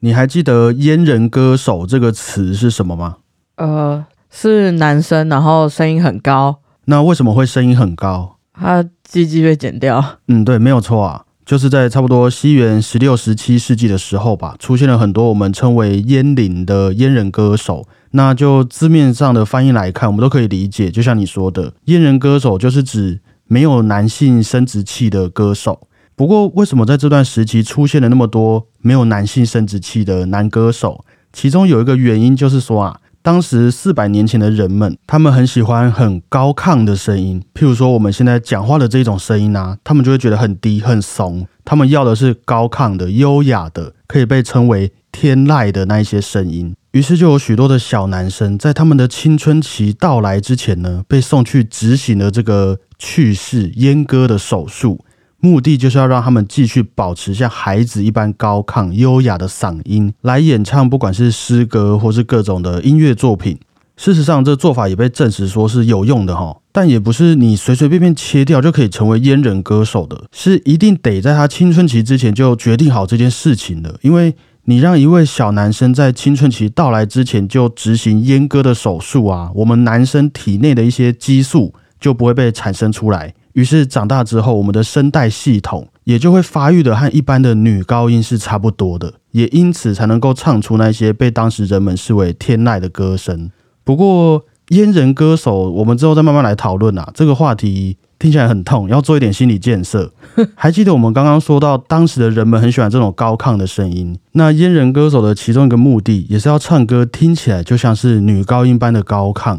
你还记得“阉人歌手”这个词是什么吗？呃，是男生，然后声音很高。那为什么会声音很高？他鸡鸡被剪掉。嗯，对，没有错啊，就是在差不多西元十六、十七世纪的时候吧，出现了很多我们称为阉灵的阉人歌手。那就字面上的翻译来看，我们都可以理解，就像你说的，阉人歌手就是指没有男性生殖器的歌手。不过，为什么在这段时期出现了那么多没有男性生殖器的男歌手？其中有一个原因就是说啊，当时四百年前的人们，他们很喜欢很高亢的声音，譬如说我们现在讲话的这种声音啊，他们就会觉得很低很怂。他们要的是高亢的、优雅的，可以被称为天籁的那一些声音。于是就有许多的小男生在他们的青春期到来之前呢，被送去执行了这个去世阉割的手术。目的就是要让他们继续保持像孩子一般高亢优雅的嗓音来演唱，不管是诗歌或是各种的音乐作品。事实上，这做法也被证实说是有用的哈，但也不是你随随便便切掉就可以成为阉人歌手的，是一定得在他青春期之前就决定好这件事情的。因为你让一位小男生在青春期到来之前就执行阉割的手术啊，我们男生体内的一些激素就不会被产生出来。于是长大之后，我们的声带系统也就会发育的和一般的女高音是差不多的，也因此才能够唱出那些被当时人们视为天籁的歌声。不过，阉人歌手，我们之后再慢慢来讨论啊。这个话题听起来很痛，要做一点心理建设。还记得我们刚刚说到，当时的人们很喜欢这种高亢的声音。那阉人歌手的其中一个目的，也是要唱歌听起来就像是女高音般的高亢。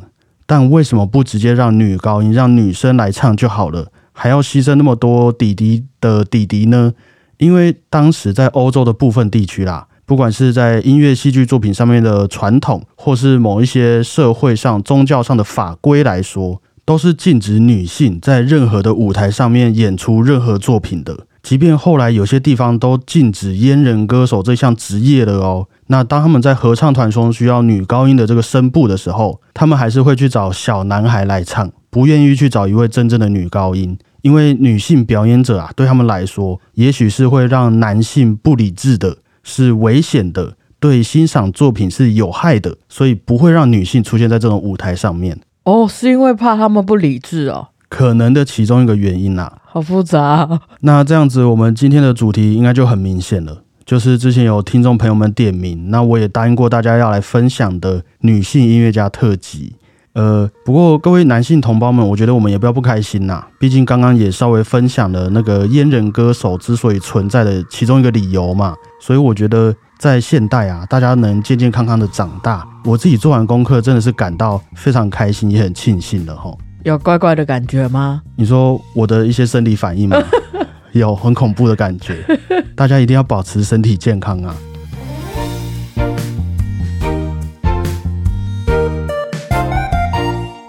但为什么不直接让女高音让女生来唱就好了，还要牺牲那么多弟弟的弟弟呢？因为当时在欧洲的部分地区啦，不管是在音乐戏剧作品上面的传统，或是某一些社会上宗教上的法规来说，都是禁止女性在任何的舞台上面演出任何作品的。即便后来有些地方都禁止阉人歌手这项职业了哦。那当他们在合唱团中需要女高音的这个声部的时候，他们还是会去找小男孩来唱，不愿意去找一位真正的女高音，因为女性表演者啊，对他们来说，也许是会让男性不理智的，是危险的，对欣赏作品是有害的，所以不会让女性出现在这种舞台上面。哦，是因为怕他们不理智哦，可能的其中一个原因呐。好复杂。那这样子，我们今天的主题应该就很明显了。就是之前有听众朋友们点名，那我也答应过大家要来分享的女性音乐家特辑。呃，不过各位男性同胞们，我觉得我们也不要不开心呐。毕竟刚刚也稍微分享了那个阉人歌手之所以存在的其中一个理由嘛。所以我觉得在现代啊，大家能健健康康的长大，我自己做完功课真的是感到非常开心，也很庆幸的哈。有怪怪的感觉吗？你说我的一些生理反应吗？有很恐怖的感觉，大家一定要保持身体健康啊！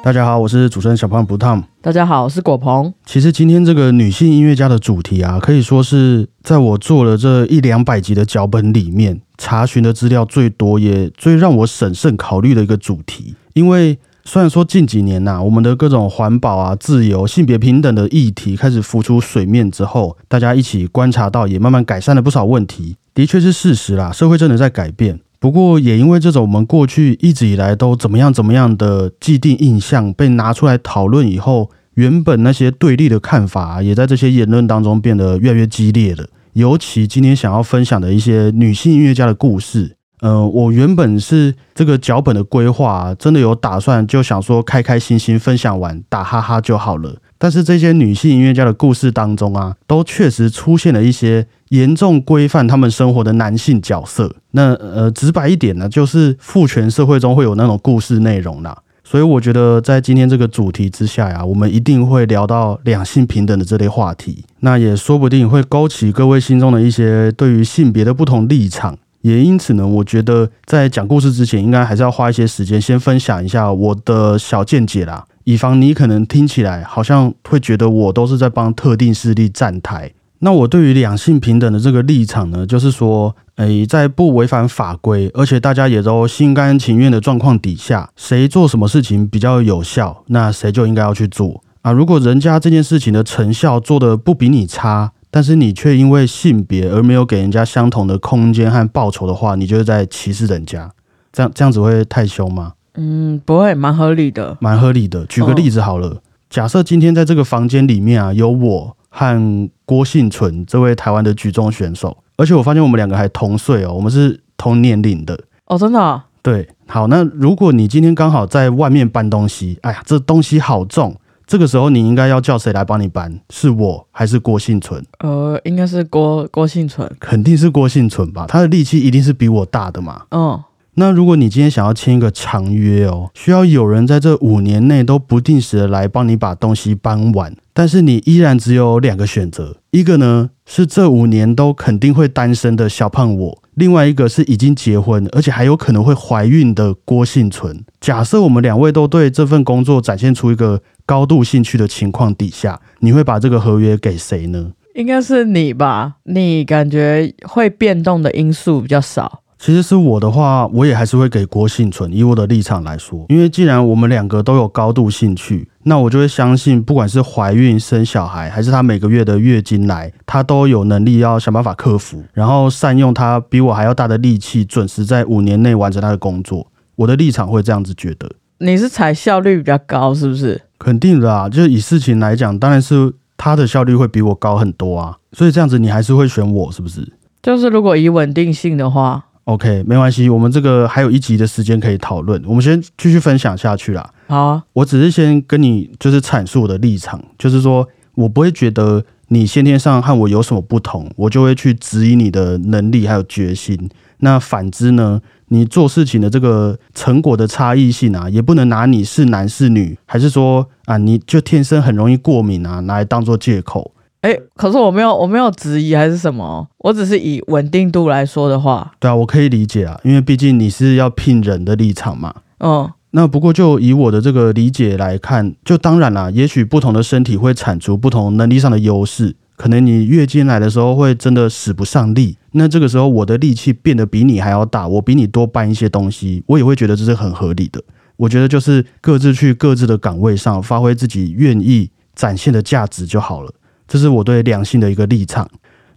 大家好，我是主持人小胖不烫。大家好，我是果鹏。其实今天这个女性音乐家的主题啊，可以说是在我做了这一两百集的脚本里面查询的资料最多，也最让我审慎考虑的一个主题，因为。虽然说近几年呐，我们的各种环保啊、自由、性别平等的议题开始浮出水面之后，大家一起观察到，也慢慢改善了不少问题，的确是事实啦。社会真的在改变，不过也因为这种我们过去一直以来都怎么样怎么样的既定印象被拿出来讨论以后，原本那些对立的看法也在这些言论当中变得越来越激烈了。尤其今天想要分享的一些女性音乐家的故事。呃，我原本是这个脚本的规划，真的有打算，就想说开开心心分享完打哈哈就好了。但是这些女性音乐家的故事当中啊，都确实出现了一些严重规范他们生活的男性角色。那呃，直白一点呢，就是父权社会中会有那种故事内容啦。所以我觉得在今天这个主题之下呀，我们一定会聊到两性平等的这类话题。那也说不定会勾起各位心中的一些对于性别的不同立场。也因此呢，我觉得在讲故事之前，应该还是要花一些时间，先分享一下我的小见解啦，以防你可能听起来好像会觉得我都是在帮特定势力站台。那我对于两性平等的这个立场呢，就是说，诶，在不违反法规，而且大家也都心甘情愿的状况底下，谁做什么事情比较有效，那谁就应该要去做啊。如果人家这件事情的成效做的不比你差，但是你却因为性别而没有给人家相同的空间和报酬的话，你就是在歧视人家。这样这样子会太凶吗？嗯，不会，蛮合理的。蛮合理的。举个例子好了，假设今天在这个房间里面啊，有我和郭幸存这位台湾的举重选手，而且我发现我们两个还同岁哦，我们是同年龄的。哦，真的啊、对，好，那如果你今天刚好在外面搬东西，哎呀，这东西好重，这个时候你应该要叫谁来帮你搬？是我还是郭幸存？呃，应该是郭郭幸存。肯定是郭幸存吧，他的力气一定是比我大的嘛。嗯，那如果你今天想要签一个长约哦，需要有人在这五年内都不定时的来帮你把东西搬完，但是你依然只有两个选择，一个呢是这五年都肯定会单身的小胖我，另外一个是已经结婚而且还有可能会怀孕的郭幸存。假设我们两位都对这份工作展现出一个高度兴趣的情况底下，你会把这个合约给谁呢？应该是你吧？你感觉会变动的因素比较少。其实是我的话，我也还是会给郭幸存。以我的立场来说，因为既然我们两个都有高度兴趣，那我就会相信，不管是怀孕、生小孩，还是她每个月的月经来，她都有能力要想办法克服，然后善用她比我还要大的力气，准时在五年内完成她的工作。我的立场会这样子觉得，你是采效率比较高，是不是？肯定的啊。就是以事情来讲，当然是她的效率会比我高很多啊。所以这样子，你还是会选我，是不是？就是如果以稳定性的话，OK，没关系，我们这个还有一集的时间可以讨论，我们先继续分享下去啦。好啊，我只是先跟你就是阐述我的立场，就是说我不会觉得你先天上和我有什么不同，我就会去质疑你的能力还有决心。那反之呢，你做事情的这个成果的差异性啊，也不能拿你是男是女，还是说啊你就天生很容易过敏啊，拿来当做借口。哎，可是我没有，我没有质疑还是什么，我只是以稳定度来说的话，对啊，我可以理解啊，因为毕竟你是要聘人的立场嘛。嗯，那不过就以我的这个理解来看，就当然啦，也许不同的身体会产出不同能力上的优势，可能你月经来的时候会真的使不上力，那这个时候我的力气变得比你还要大，我比你多搬一些东西，我也会觉得这是很合理的。我觉得就是各自去各自的岗位上发挥自己愿意展现的价值就好了，这是我对两性的一个立场。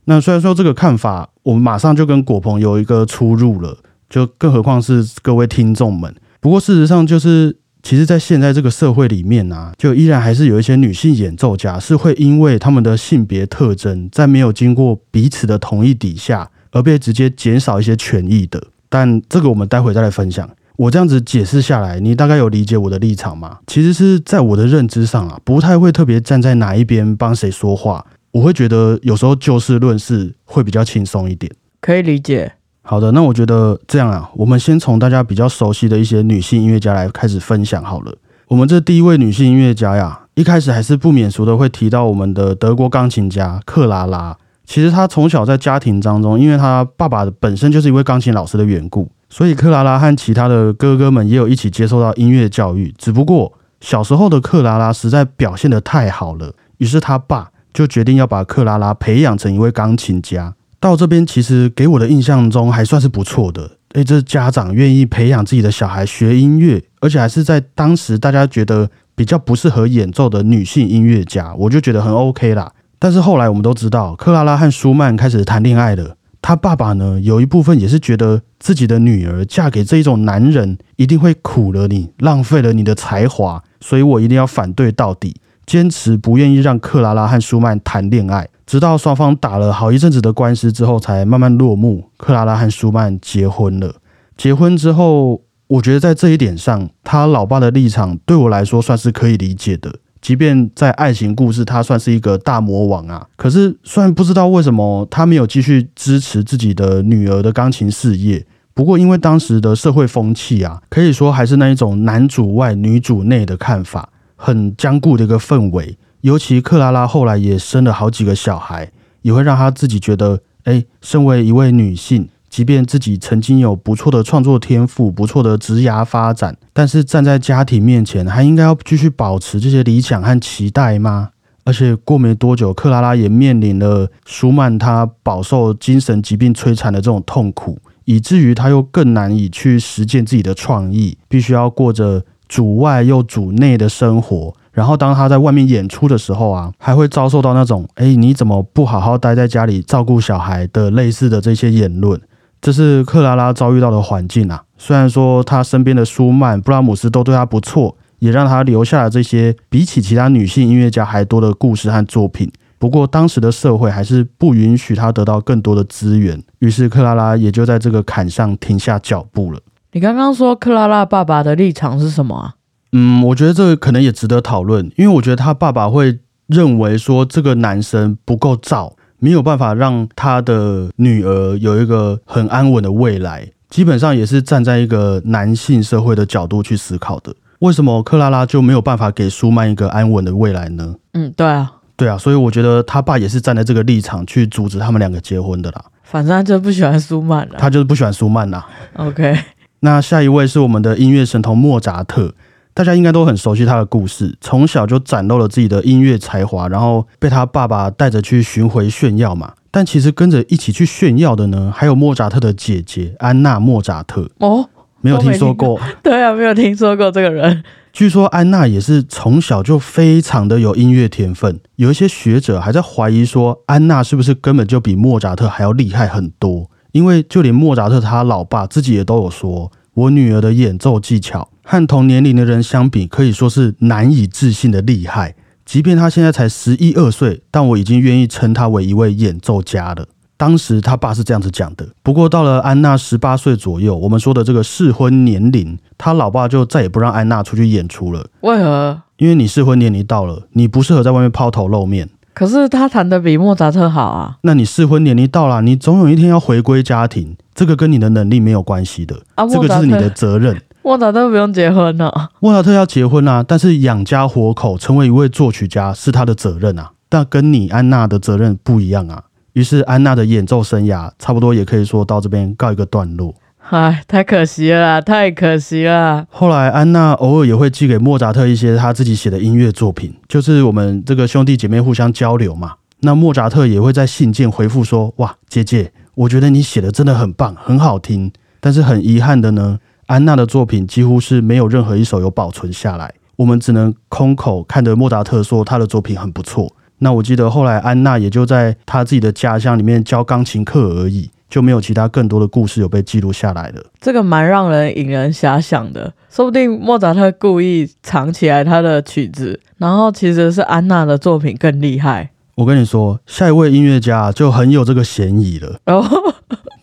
那虽然说这个看法，我们马上就跟果鹏有一个出入了，就更何况是各位听众们。不过事实上，就是其实，在现在这个社会里面啊，就依然还是有一些女性演奏家是会因为她们的性别特征，在没有经过彼此的同意底下，而被直接减少一些权益的。但这个我们待会再来分享。我这样子解释下来，你大概有理解我的立场吗？其实是在我的认知上啊，不太会特别站在哪一边帮谁说话。我会觉得有时候就事论事会比较轻松一点。可以理解。好的，那我觉得这样啊，我们先从大家比较熟悉的一些女性音乐家来开始分享好了。我们这第一位女性音乐家呀，一开始还是不免俗的会提到我们的德国钢琴家克拉拉。其实她从小在家庭当中，因为她爸爸本身就是一位钢琴老师的缘故，所以克拉拉和其他的哥哥们也有一起接受到音乐教育。只不过小时候的克拉拉实在表现得太好了，于是他爸就决定要把克拉拉培养成一位钢琴家。到这边其实给我的印象中还算是不错的。诶，这家长愿意培养自己的小孩学音乐，而且还是在当时大家觉得比较不适合演奏的女性音乐家，我就觉得很 OK 啦。但是后来我们都知道，克拉拉和舒曼开始谈恋爱了。他爸爸呢，有一部分也是觉得自己的女儿嫁给这一种男人，一定会苦了你，浪费了你的才华，所以我一定要反对到底，坚持不愿意让克拉拉和舒曼谈恋爱。直到双方打了好一阵子的官司之后，才慢慢落幕。克拉拉和舒曼结婚了。结婚之后，我觉得在这一点上，他老爸的立场对我来说算是可以理解的。即便在爱情故事，他算是一个大魔王啊。可是虽然不知道为什么他没有继续支持自己的女儿的钢琴事业，不过因为当时的社会风气啊，可以说还是那一种男主外女主内的看法，很僵固的一个氛围。尤其克拉拉后来也生了好几个小孩，也会让她自己觉得，哎，身为一位女性，即便自己曾经有不错的创作天赋、不错的职涯发展，但是站在家庭面前，还应该要继续保持这些理想和期待吗？而且过没多久，克拉拉也面临了舒曼他饱受精神疾病摧残的这种痛苦，以至于他又更难以去实践自己的创意，必须要过着主外又主内的生活。然后当他在外面演出的时候啊，还会遭受到那种“哎，你怎么不好好待在家里照顾小孩”的类似的这些言论。这是克拉拉遭遇到的环境啊。虽然说她身边的舒曼、布拉姆斯都对她不错，也让她留下了这些比起其他女性音乐家还多的故事和作品。不过当时的社会还是不允许她得到更多的资源，于是克拉拉也就在这个坎上停下脚步了。你刚刚说克拉拉爸爸的立场是什么啊？嗯，我觉得这个可能也值得讨论，因为我觉得他爸爸会认为说这个男生不够照，没有办法让他的女儿有一个很安稳的未来，基本上也是站在一个男性社会的角度去思考的。为什么克拉拉就没有办法给舒曼一个安稳的未来呢？嗯，对啊，对啊，所以我觉得他爸也是站在这个立场去阻止他们两个结婚的啦。反正他就不喜欢舒曼了，他就是不喜欢舒曼啦。OK，那下一位是我们的音乐神童莫扎特。大家应该都很熟悉他的故事，从小就展露了自己的音乐才华，然后被他爸爸带着去巡回炫耀嘛。但其实跟着一起去炫耀的呢，还有莫扎特的姐姐安娜·莫扎特。哦，没有听说过？对啊，没有听说过这个人。据说安娜也是从小就非常的有音乐天分，有一些学者还在怀疑说，安娜是不是根本就比莫扎特还要厉害很多？因为就连莫扎特他老爸自己也都有说，我女儿的演奏技巧。和同年龄的人相比，可以说是难以置信的厉害。即便她现在才十一二岁，但我已经愿意称她为一位演奏家了。当时他爸是这样子讲的。不过到了安娜十八岁左右，我们说的这个适婚年龄，他老爸就再也不让安娜出去演出了。为何？因为你适婚年龄到了，你不适合在外面抛头露面。可是他弹的比莫扎特好啊。那你适婚年龄到了，你总有一天要回归家庭，这个跟你的能力没有关系的。啊，这个就是你的责任。莫扎特不用结婚呢。莫扎特要结婚啊，但是养家活口，成为一位作曲家是他的责任啊，但跟你安娜的责任不一样啊。于是安娜的演奏生涯差不多也可以说到这边告一个段落。唉，太可惜了，太可惜了。后来安娜偶尔也会寄给莫扎特一些他自己写的音乐作品，就是我们这个兄弟姐妹互相交流嘛。那莫扎特也会在信件回复说：“哇，姐姐，我觉得你写的真的很棒，很好听。”但是很遗憾的呢。安娜的作品几乎是没有任何一首有保存下来，我们只能空口看着莫扎特说他的作品很不错。那我记得后来安娜也就在他自己的家乡里面教钢琴课而已，就没有其他更多的故事有被记录下来了。这个蛮让人引人遐想的，说不定莫扎特故意藏起来他的曲子，然后其实是安娜的作品更厉害。我跟你说，下一位音乐家就很有这个嫌疑了。哦。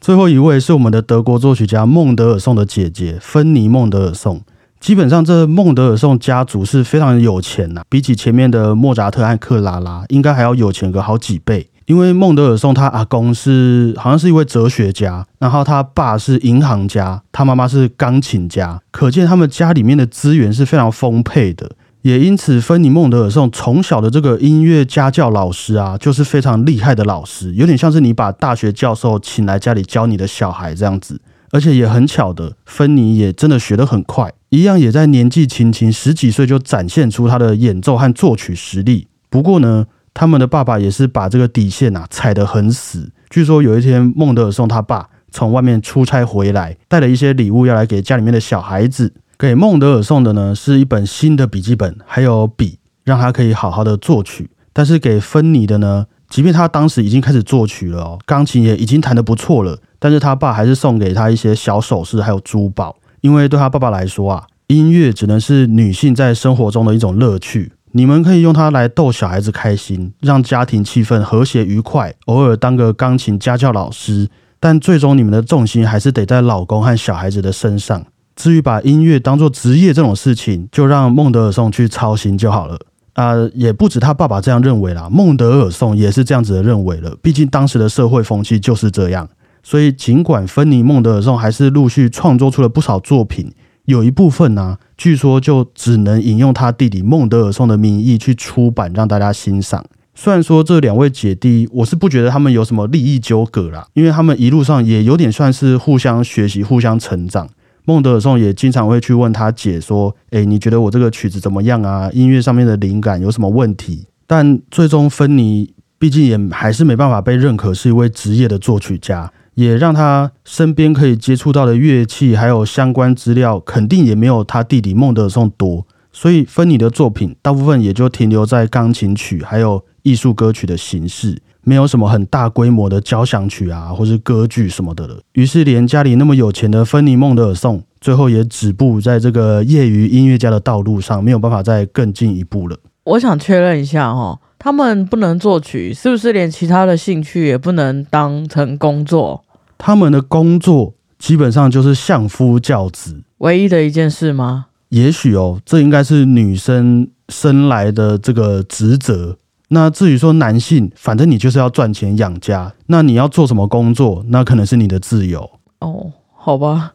最后一位是我们的德国作曲家孟德尔颂的姐姐芬妮·孟德尔颂。基本上，这孟德尔颂家族是非常有钱呐，比起前面的莫扎特和克拉拉，应该还要有钱个好几倍。因为孟德尔颂他阿公是好像是一位哲学家，然后他爸是银行家，他妈妈是钢琴家，可见他们家里面的资源是非常丰沛的。也因此，芬尼·孟德尔颂从小的这个音乐家教老师啊，就是非常厉害的老师，有点像是你把大学教授请来家里教你的小孩这样子。而且也很巧的，芬尼也真的学得很快，一样也在年纪轻轻十几岁就展现出他的演奏和作曲实力。不过呢，他们的爸爸也是把这个底线啊踩得很死。据说有一天，孟德尔送他爸从外面出差回来，带了一些礼物要来给家里面的小孩子。给孟德尔送的呢，是一本新的笔记本，还有笔，让他可以好好的作曲。但是给芬妮的呢，即便他当时已经开始作曲了哦，钢琴也已经弹得不错了，但是他爸还是送给他一些小首饰，还有珠宝。因为对他爸爸来说啊，音乐只能是女性在生活中的一种乐趣，你们可以用它来逗小孩子开心，让家庭气氛和谐愉快，偶尔当个钢琴家教老师，但最终你们的重心还是得在老公和小孩子的身上。至于把音乐当做职业这种事情，就让孟德尔颂去操心就好了啊！也不止他爸爸这样认为啦，孟德尔颂也是这样子的认为了。毕竟当时的社会风气就是这样。所以尽管芬尼·孟德尔颂还是陆续创作出了不少作品，有一部分呢，据说就只能引用他弟弟孟德尔颂的名义去出版，让大家欣赏。虽然说这两位姐弟，我是不觉得他们有什么利益纠葛啦，因为他们一路上也有点算是互相学习、互相成长。孟德尔颂也经常会去问他姐说：“诶，你觉得我这个曲子怎么样啊？音乐上面的灵感有什么问题？”但最终芬妮毕竟也还是没办法被认可是一位职业的作曲家，也让他身边可以接触到的乐器还有相关资料，肯定也没有他弟弟孟德尔颂多。所以芬妮的作品大部分也就停留在钢琴曲还有艺术歌曲的形式，没有什么很大规模的交响曲啊，或是歌剧什么的了。于是，连家里那么有钱的芬妮孟德尔颂，最后也止步在这个业余音乐家的道路上，没有办法再更进一步了。我想确认一下哦，他们不能作曲，是不是连其他的兴趣也不能当成工作？他们的工作基本上就是相夫教子，唯一的一件事吗？也许哦，这应该是女生生来的这个职责。那至于说男性，反正你就是要赚钱养家，那你要做什么工作，那可能是你的自由。哦，好吧，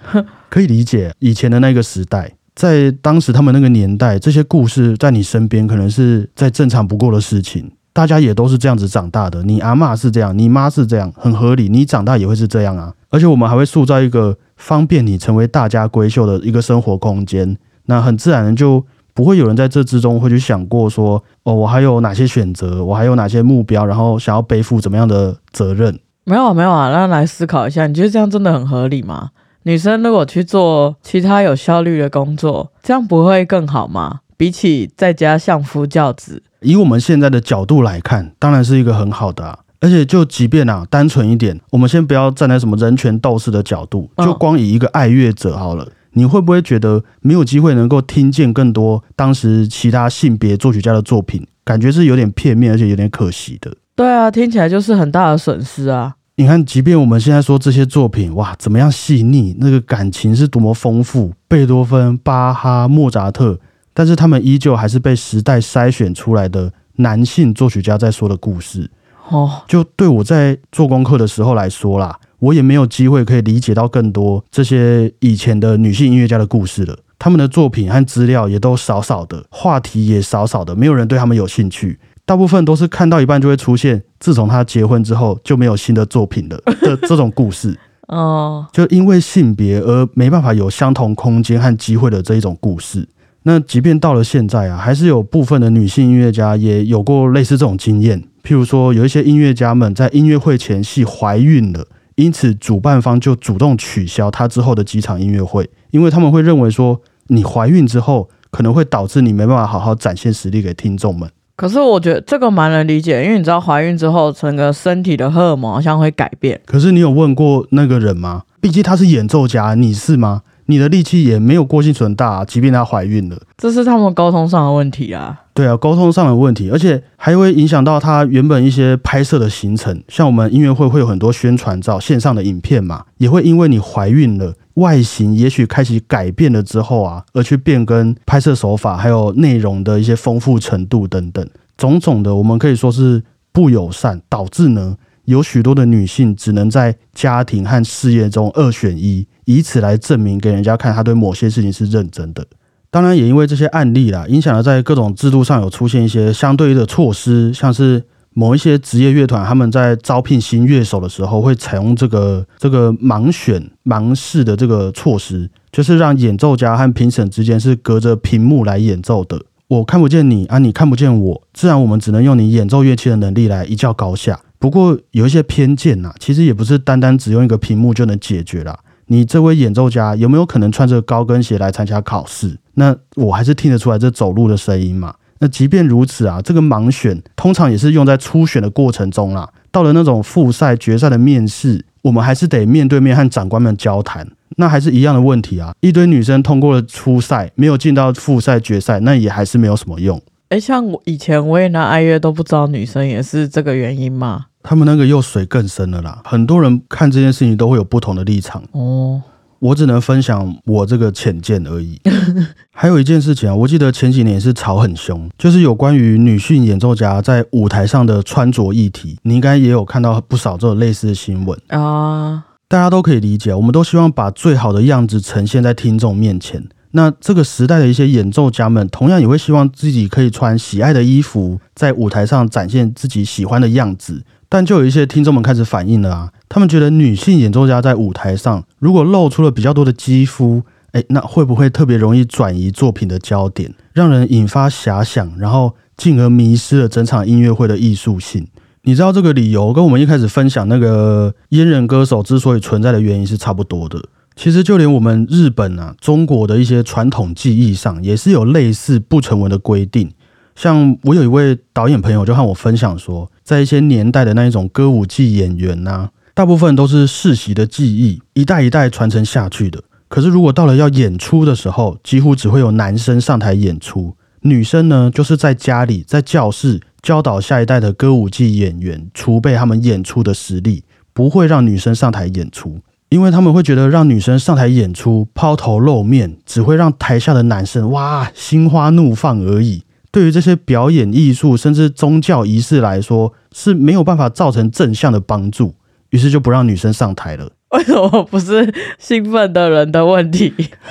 可以理解。以前的那个时代，在当时他们那个年代，这些故事在你身边可能是再正常不过的事情。大家也都是这样子长大的，你阿妈是这样，你妈是这样，很合理。你长大也会是这样啊。而且我们还会塑造一个方便你成为大家闺秀的一个生活空间，那很自然就不会有人在这之中会去想过说，哦，我还有哪些选择，我还有哪些目标，然后想要背负怎么样的责任？没有啊，没有啊，那来思考一下，你觉得这样真的很合理吗？女生如果去做其他有效率的工作，这样不会更好吗？比起在家相夫教子。以我们现在的角度来看，当然是一个很好的啊。而且就即便啊，单纯一点，我们先不要站在什么人权斗士的角度，就光以一个爱乐者好了，你会不会觉得没有机会能够听见更多当时其他性别作曲家的作品，感觉是有点片面，而且有点可惜的？对啊，听起来就是很大的损失啊。你看，即便我们现在说这些作品，哇，怎么样细腻，那个感情是多么丰富，贝多芬、巴哈、莫扎特。但是他们依旧还是被时代筛选出来的男性作曲家在说的故事哦。就对我在做功课的时候来说啦，我也没有机会可以理解到更多这些以前的女性音乐家的故事了。他们的作品和资料也都少少的，话题也少少的，没有人对他们有兴趣。大部分都是看到一半就会出现，自从他结婚之后就没有新的作品了 的这种故事哦。就因为性别而没办法有相同空间和机会的这一种故事。那即便到了现在啊，还是有部分的女性音乐家也有过类似这种经验。譬如说，有一些音乐家们在音乐会前夕怀孕了，因此主办方就主动取消他之后的几场音乐会，因为他们会认为说，你怀孕之后可能会导致你没办法好好展现实力给听众们。可是我觉得这个蛮能理解，因为你知道怀孕之后整个身体的荷尔蒙好像会改变。可是你有问过那个人吗？毕竟他是演奏家，你是吗？你的力气也没有郭敬存大，即便她怀孕了，这是他们沟通上的问题啊。对啊，沟通上的问题，而且还会影响到他原本一些拍摄的行程。像我们音乐会会有很多宣传照、线上的影片嘛，也会因为你怀孕了，外形也许开始改变了之后啊，而去变更拍摄手法，还有内容的一些丰富程度等等，种种的，我们可以说是不友善，导致呢。有许多的女性只能在家庭和事业中二选一，以此来证明给人家看，她对某些事情是认真的。当然，也因为这些案例啦，影响了在各种制度上有出现一些相对的措施，像是某一些职业乐团，他们在招聘新乐手的时候，会采用这个这个盲选盲试的这个措施，就是让演奏家和评审之间是隔着屏幕来演奏的。我看不见你啊，你看不见我，自然我们只能用你演奏乐器的能力来一较高下。不过有一些偏见呐，其实也不是单单只用一个屏幕就能解决啦。你这位演奏家有没有可能穿着高跟鞋来参加考试？那我还是听得出来这走路的声音嘛。那即便如此啊，这个盲选通常也是用在初选的过程中啦。到了那种复赛、决赛的面试，我们还是得面对面和长官们交谈。那还是一样的问题啊，一堆女生通过了初赛，没有进到复赛、决赛，那也还是没有什么用。哎，像我以前我也拿爱乐都不知道女生也是这个原因吗？他们那个又水更深了啦。很多人看这件事情都会有不同的立场哦。我只能分享我这个浅见而已。还有一件事情啊，我记得前几年是吵很凶，就是有关于女性演奏家在舞台上的穿着议题。你应该也有看到不少这种类似的新闻啊。大家都可以理解，我们都希望把最好的样子呈现在听众面前。那这个时代的一些演奏家们，同样也会希望自己可以穿喜爱的衣服，在舞台上展现自己喜欢的样子。但就有一些听众们开始反映了啊，他们觉得女性演奏家在舞台上如果露出了比较多的肌肤，诶，那会不会特别容易转移作品的焦点，让人引发遐想，然后进而迷失了整场音乐会的艺术性？你知道这个理由跟我们一开始分享那个阉人歌手之所以存在的原因是差不多的。其实就连我们日本啊、中国的一些传统技艺上，也是有类似不成文的规定。像我有一位导演朋友就和我分享说，在一些年代的那一种歌舞伎演员呐、大部分都是世袭的技艺，一代一代传承下去的。可是如果到了要演出的时候，几乎只会有男生上台演出，女生呢就是在家里在教室教导下一代的歌舞伎演员，储备他们演出的实力，不会让女生上台演出。因为他们会觉得让女生上台演出抛头露面，只会让台下的男生哇心花怒放而已。对于这些表演艺术甚至宗教仪式来说是没有办法造成正向的帮助，于是就不让女生上台了。为什么不是兴奋的人的问题？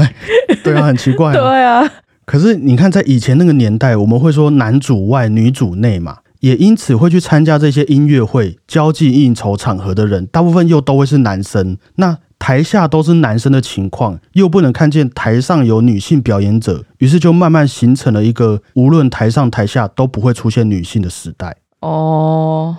对啊，很奇怪、啊。对啊，可是你看，在以前那个年代，我们会说男主外女主内嘛，也因此会去参加这些音乐会、交际应酬场合的人，大部分又都会是男生。那台下都是男生的情况，又不能看见台上有女性表演者，于是就慢慢形成了一个无论台上台下都不会出现女性的时代。哦，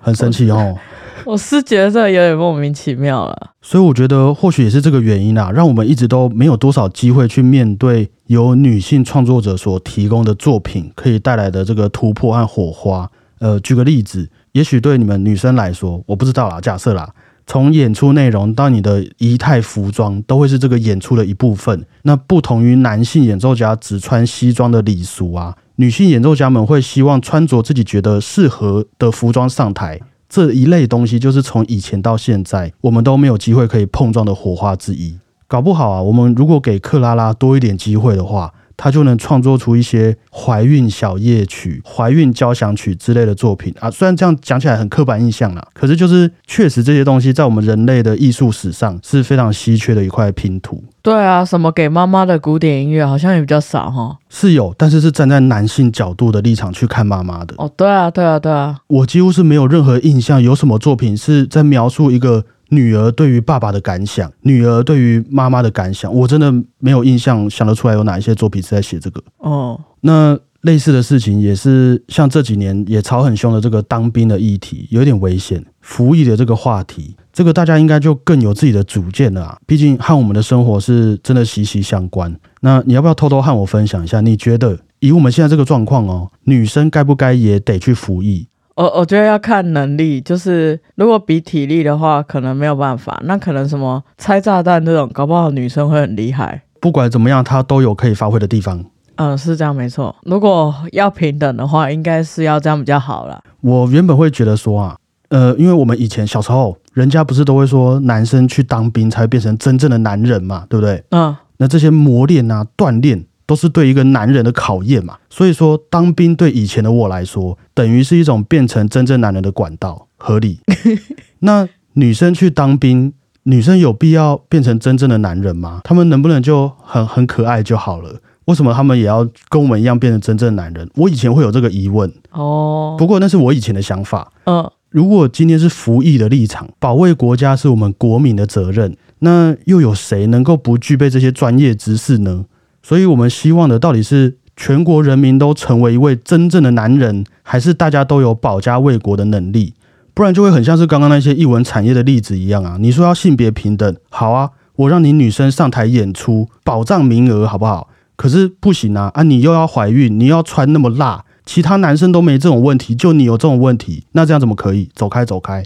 很神奇哦。我是觉得这有点莫名其妙了。所以我觉得或许也是这个原因啊，让我们一直都没有多少机会去面对由女性创作者所提供的作品可以带来的这个突破和火花。呃，举个例子，也许对你们女生来说，我不知道啦，假设啦，从演出内容到你的仪态服装，都会是这个演出的一部分。那不同于男性演奏家只穿西装的礼俗啊，女性演奏家们会希望穿着自己觉得适合的服装上台。这一类东西，就是从以前到现在，我们都没有机会可以碰撞的火花之一。搞不好啊，我们如果给克拉拉多一点机会的话，她就能创作出一些怀孕小夜曲、怀孕交响曲之类的作品啊。虽然这样讲起来很刻板印象啦，可是就是确实这些东西在我们人类的艺术史上是非常稀缺的一块拼图。对啊，什么给妈妈的古典音乐好像也比较少哈。是有，但是是站在男性角度的立场去看妈妈的。哦，对啊，对啊，对啊，我几乎是没有任何印象，有什么作品是在描述一个女儿对于爸爸的感想，女儿对于妈妈的感想，我真的没有印象想得出来有哪一些作品是在写这个。哦，那类似的事情也是像这几年也吵很凶的这个当兵的议题，有点危险，服役的这个话题，这个大家应该就更有自己的主见了啊，毕竟和我们的生活是真的息息相关。那你要不要偷偷和我分享一下？你觉得以我们现在这个状况哦，女生该不该也得去服役？我我觉得要看能力，就是如果比体力的话，可能没有办法。那可能什么拆炸弹这种，搞不好女生会很厉害。不管怎么样，她都有可以发挥的地方。嗯，是这样没错。如果要平等的话，应该是要这样比较好了。我原本会觉得说啊，呃，因为我们以前小时候，人家不是都会说男生去当兵才会变成真正的男人嘛，对不对？嗯，那这些磨练啊、锻炼都是对一个男人的考验嘛。所以说，当兵对以前的我来说，等于是一种变成真正男人的管道，合理。那女生去当兵，女生有必要变成真正的男人吗？他们能不能就很很可爱就好了？为什么他们也要跟我们一样变成真正男人？我以前会有这个疑问，哦，不过那是我以前的想法。嗯，如果今天是服役的立场，保卫国家是我们国民的责任，那又有谁能够不具备这些专业知识呢？所以，我们希望的到底是全国人民都成为一位真正的男人，还是大家都有保家卫国的能力？不然就会很像是刚刚那些艺文产业的例子一样啊！你说要性别平等，好啊，我让你女生上台演出，保障名额，好不好？可是不行啊！啊，你又要怀孕，你要穿那么辣，其他男生都没这种问题，就你有这种问题，那这样怎么可以？走开，走开！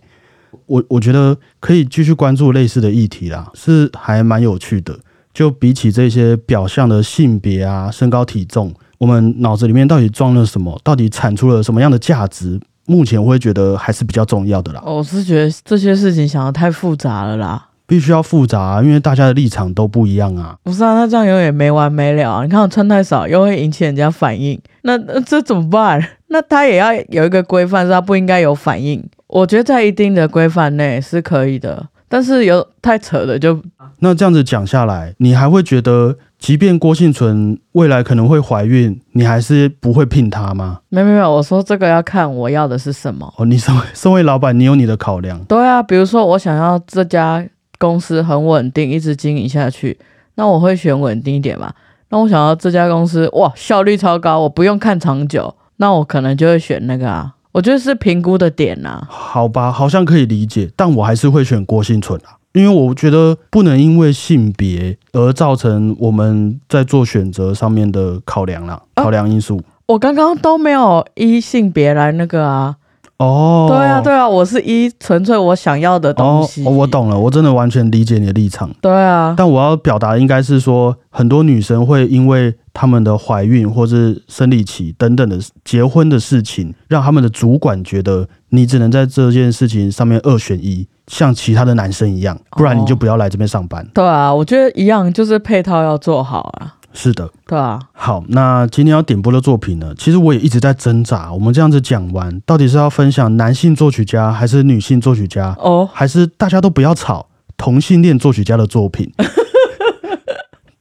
我我觉得可以继续关注类似的议题啦，是还蛮有趣的。就比起这些表象的性别啊、身高体重，我们脑子里面到底装了什么？到底产出了什么样的价值？目前我会觉得还是比较重要的啦。我是觉得这些事情想的太复杂了啦。必须要复杂、啊，因为大家的立场都不一样啊。不是啊，那这样永远没完没了啊！你看我穿太少，又会引起人家反应，那那这怎么办？那他也要有一个规范，是他不应该有反应。我觉得在一定的规范内是可以的，但是有太扯的就那这样子讲下来，你还会觉得，即便郭幸存未来可能会怀孕，你还是不会聘她吗？没有没有。我说这个要看我要的是什么。哦，你身为 身为老板，你有你的考量。对啊，比如说我想要这家公司很稳定，一直经营下去，那我会选稳定一点嘛。那我想要这家公司哇效率超高，我不用看长久，那我可能就会选那个啊。我觉得是评估的点呐、好吧，好像可以理解，但我还是会选郭幸存啊，因为我觉得不能因为性别而造成我们在做选择上面的考量啦，啊考量因素。我刚刚都没有依性别来那个啊，哦，对啊，对啊，我是依纯粹我想要的东西。哦，我。懂了，我真的完全理解你的立场。对啊，但我要表达的应该是说，很多女生会因为她们的怀孕或是生理期等等的结婚的事情，让他们的主管觉得你只能在这件事情上面二选一，像其他的男生一样，不然你就不要来这边上班。对啊，我觉得一样，就是配套要做好啊。是的，对啊，好，那今天要点播的作品呢，其实我也一直在挣扎。我们这样子讲完，到底是要分享男性作曲家还是女性作曲家，哦，还是大家都不要吵同性恋作曲家的作品？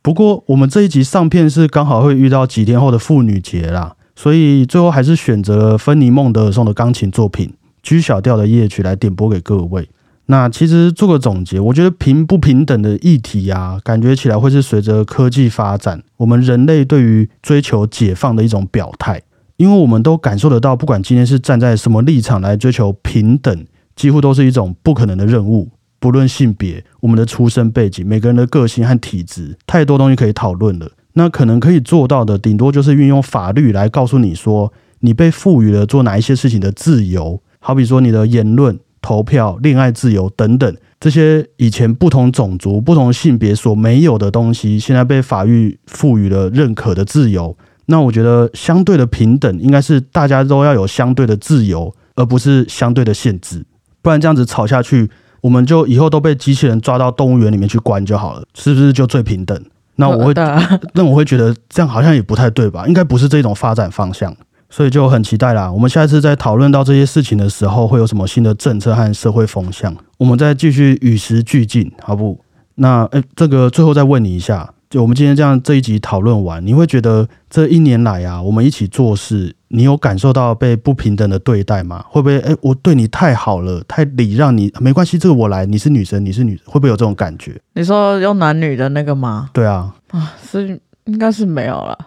不过我们这一集上片是刚好会遇到几天后的妇女节啦，所以最后还是选择芬尼孟德尔颂的钢琴作品《G 小调的夜曲》来点播给各位。那其实做个总结，我觉得平不平等的议题啊，感觉起来会是随着科技发展，我们人类对于追求解放的一种表态。因为我们都感受得到，不管今天是站在什么立场来追求平等，几乎都是一种不可能的任务。不论性别、我们的出身背景、每个人的个性和体质，太多东西可以讨论了。那可能可以做到的，顶多就是运用法律来告诉你说，你被赋予了做哪一些事情的自由，好比说你的言论、投票、恋爱自由等等，这些以前不同种族、不同性别所没有的东西，现在被法律赋予了认可的自由。那我觉得相对的平等，应该是大家都要有相对的自由，而不是相对的限制。不然这样子吵下去，我们就以后都被机器人抓到动物园里面去关就好了，是不是就最平等？那我会 那我会觉得这样好像也不太对吧？应该不是这种发展方向，所以就很期待啦。我们下一次在讨论到这些事情的时候，会有什么新的政策和社会风向？我们再继续与时俱进，好不？那诶，这个最后再问你一下，就我们今天这样这一集讨论完，你会觉得这一年来啊，我们一起做事，你有感受到被不平等的对待吗？会不会诶，我对你太好了，太礼让你，没关系，这个我来，你是女生，你是女，会不会有这种感觉？你说用男女的那个吗？对啊，啊，是应该是没有了。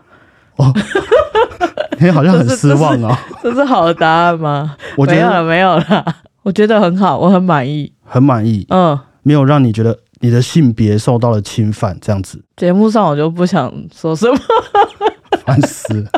你好像很失望哦。这是好的答案吗？我觉得没有了，没有了。我觉得很好，我很满意。很满意，嗯，没有让你觉得你的性别受到了侵犯，这样子，节目上我就不想说什么。烦死了。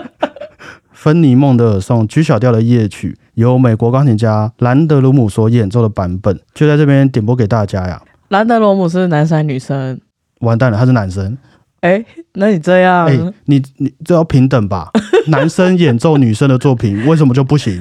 芬尼孟德尔颂 G 小调的夜曲，由美国钢琴家兰德鲁姆所演奏的版本，就在这边点播给大家呀。兰德罗姆是男生女生？完蛋了，他是男生。哎，那你这样，哎、你你这要平等吧？男生演奏女生的作品，为什么就不行？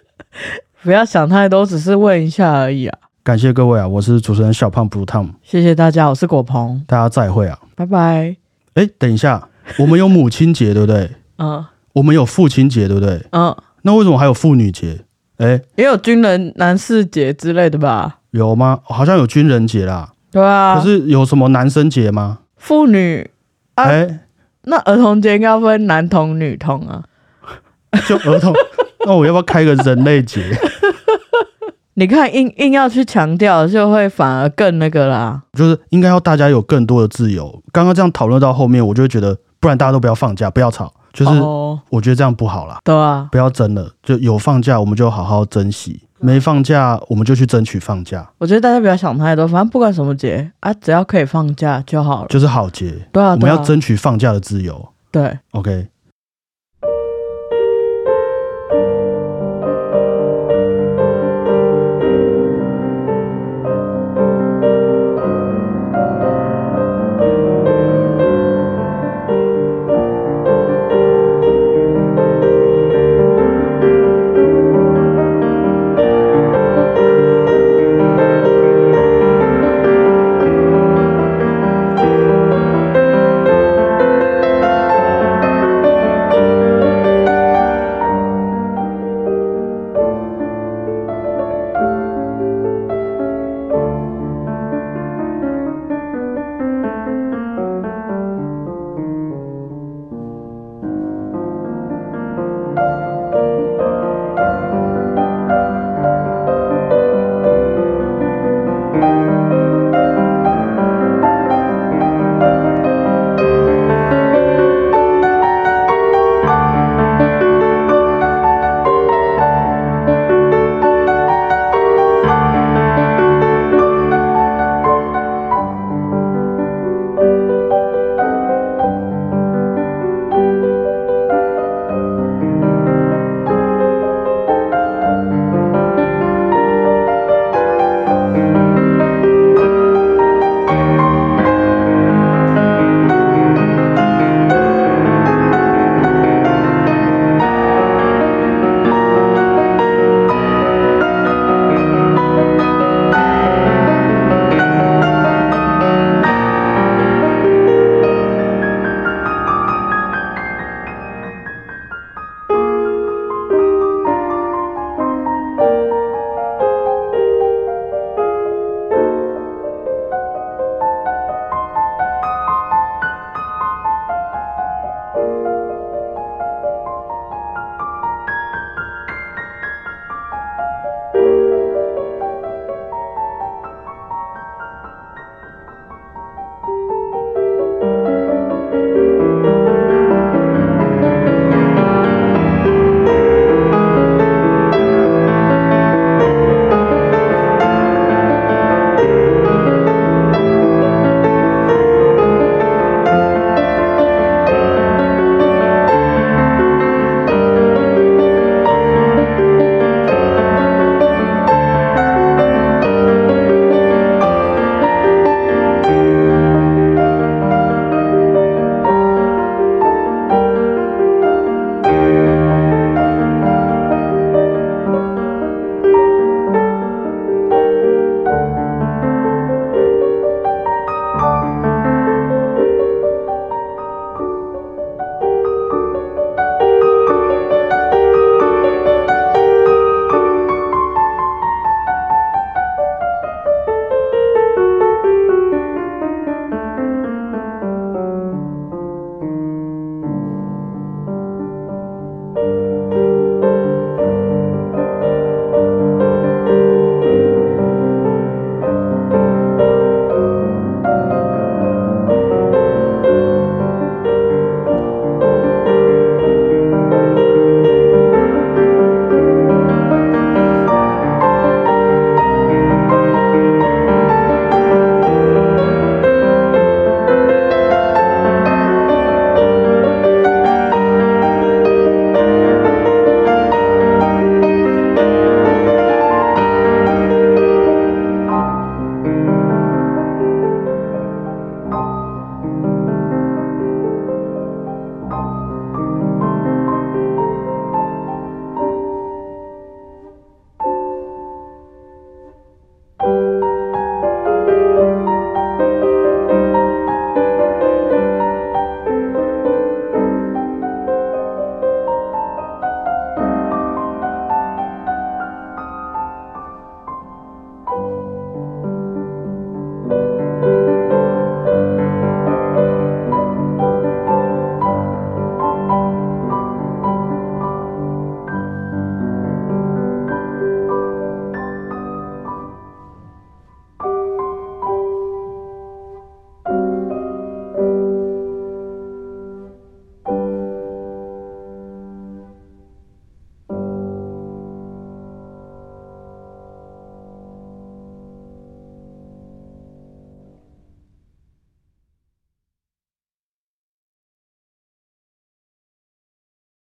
不要想太多，只是问一下而已啊。感谢各位啊，我是主持人小胖 Blue Tom，谢谢大家，我是果鹏，大家再会啊。拜拜。哎、等一下，我们有母亲节对不对？嗯我们有父亲节对不对？嗯，那为什么还有妇女节？哎、也有军人男士节之类的吧？有吗？好像有军人节啦。对啊，可是有什么男生节吗？妇女啊哎、那儿童节应该要分男童女童啊。就儿童，那我要不要开个人类节？你看硬硬要去强调，就会反而更那个啦。就是应该要大家有更多的自由。刚刚这样讨论到后面，我就会觉得，不然大家都不要放假，不要吵，就是哦，我觉得这样不好啦，对啊，不要争了。就有放假，我们就好好珍惜；没放假，我们就去争取放假，我觉得大家不要想太多，反正不管什么节啊，只要可以放假就好了。就是好节。对啊，我们要争取放假的自由。对，OK，